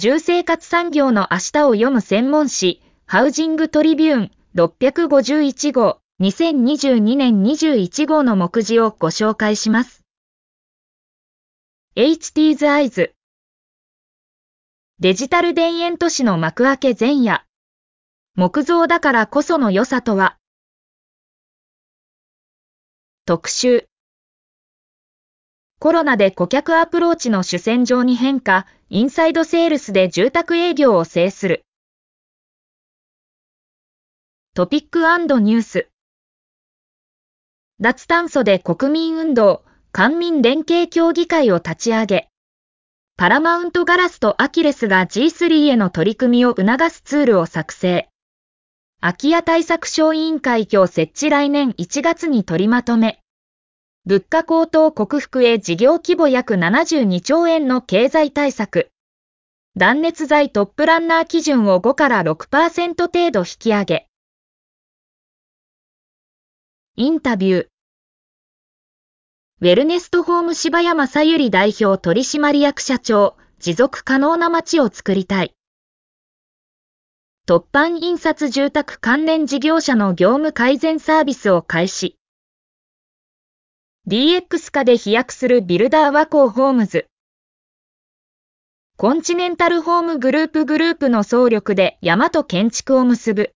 住生活産業の明日を読む専門誌、ハウジングトリビューン651号、2022年21号の目次をご紹介します。HT's Eyes デジタル田園都市の幕開け前夜。木造だからこその良さとは？特集コロナで顧客アプローチの主戦場に変化、インサイドセールスで住宅営業を制する。トピックニュース。脱炭素で国民運動、官民連携協議会を立ち上げ、パラマウントガラスとアキレスが G3 への取り組みを促すツールを作成。空き家対策小委員会今日設置来年1月に取りまとめ。物価高騰克服へ事業規模約72兆円の経済対策。断熱材トップランナー基準を5から6%程度引き上げ。インタビュー。ウェルネストホーム柴山さゆり代表取締役社長、持続可能な街を作りたい。突版印刷住宅関連事業者の業務改善サービスを開始。DX 化で飛躍するビルダー和光ホームズ。コンチネンタルホームグループグループの総力で山と建築を結ぶ。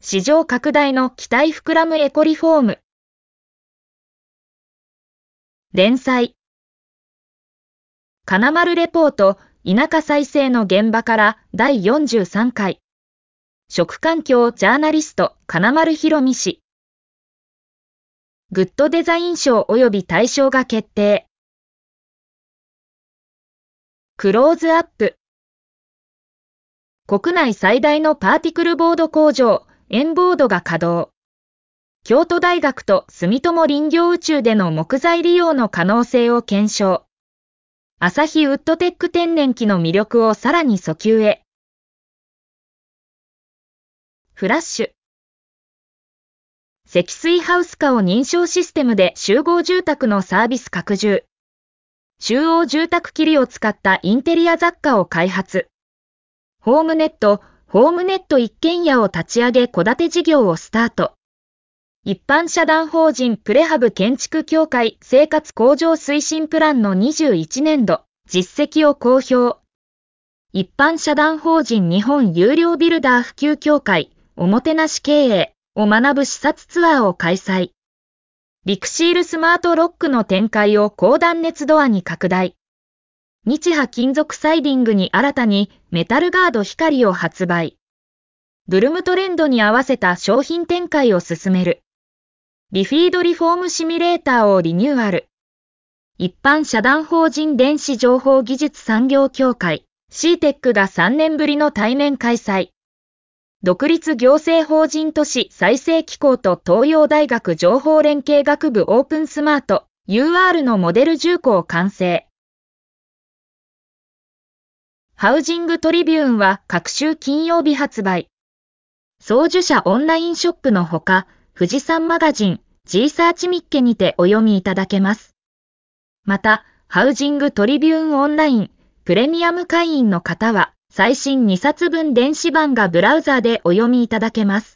市場拡大の期待膨らむエコリフォーム。連載。金丸レポート、田舎再生の現場から第43回。食環境ジャーナリスト、金丸博美氏。グッドデザイン賞及び大賞が決定。クローズアップ。国内最大のパーティクルボード工場、エンボードが稼働。京都大学と住友林業宇宙での木材利用の可能性を検証。朝日ウッドテック天然機の魅力をさらに訴求へ。フラッシュ。積水ハウス化を認証システムで集合住宅のサービス拡充。中央住宅切りを使ったインテリア雑貨を開発。ホームネット、ホームネット一軒家を立ち上げ戸建て事業をスタート。一般社団法人プレハブ建築協会生活向上推進プランの21年度実績を公表。一般社団法人日本有料ビルダー普及協会おもてなし経営を学ぶ視察ツアーを開催。リクシールスマートロックの展開を高断熱ドアに拡大。日波金属サイディングに新たにメタルガード光を発売。ブルームトレンドに合わせた商品展開を進める。リフィードリフォームシミュレーターをリニューアル。一般社団法人電子情報技術産業協会 CTEC が3年ぶりの対面開催。独立行政法人都市再生機構と東洋大学情報連携学部オープンスマート UR のモデル重工完成。ハウジングトリビューンは各週金曜日発売。送受者オンラインショップのほか、富士山マガジン G サーチミッケにてお読みいただけます。また、ハウジングトリビューンオンラインプレミアム会員の方は、最新2冊分電子版がブラウザでお読みいただけます。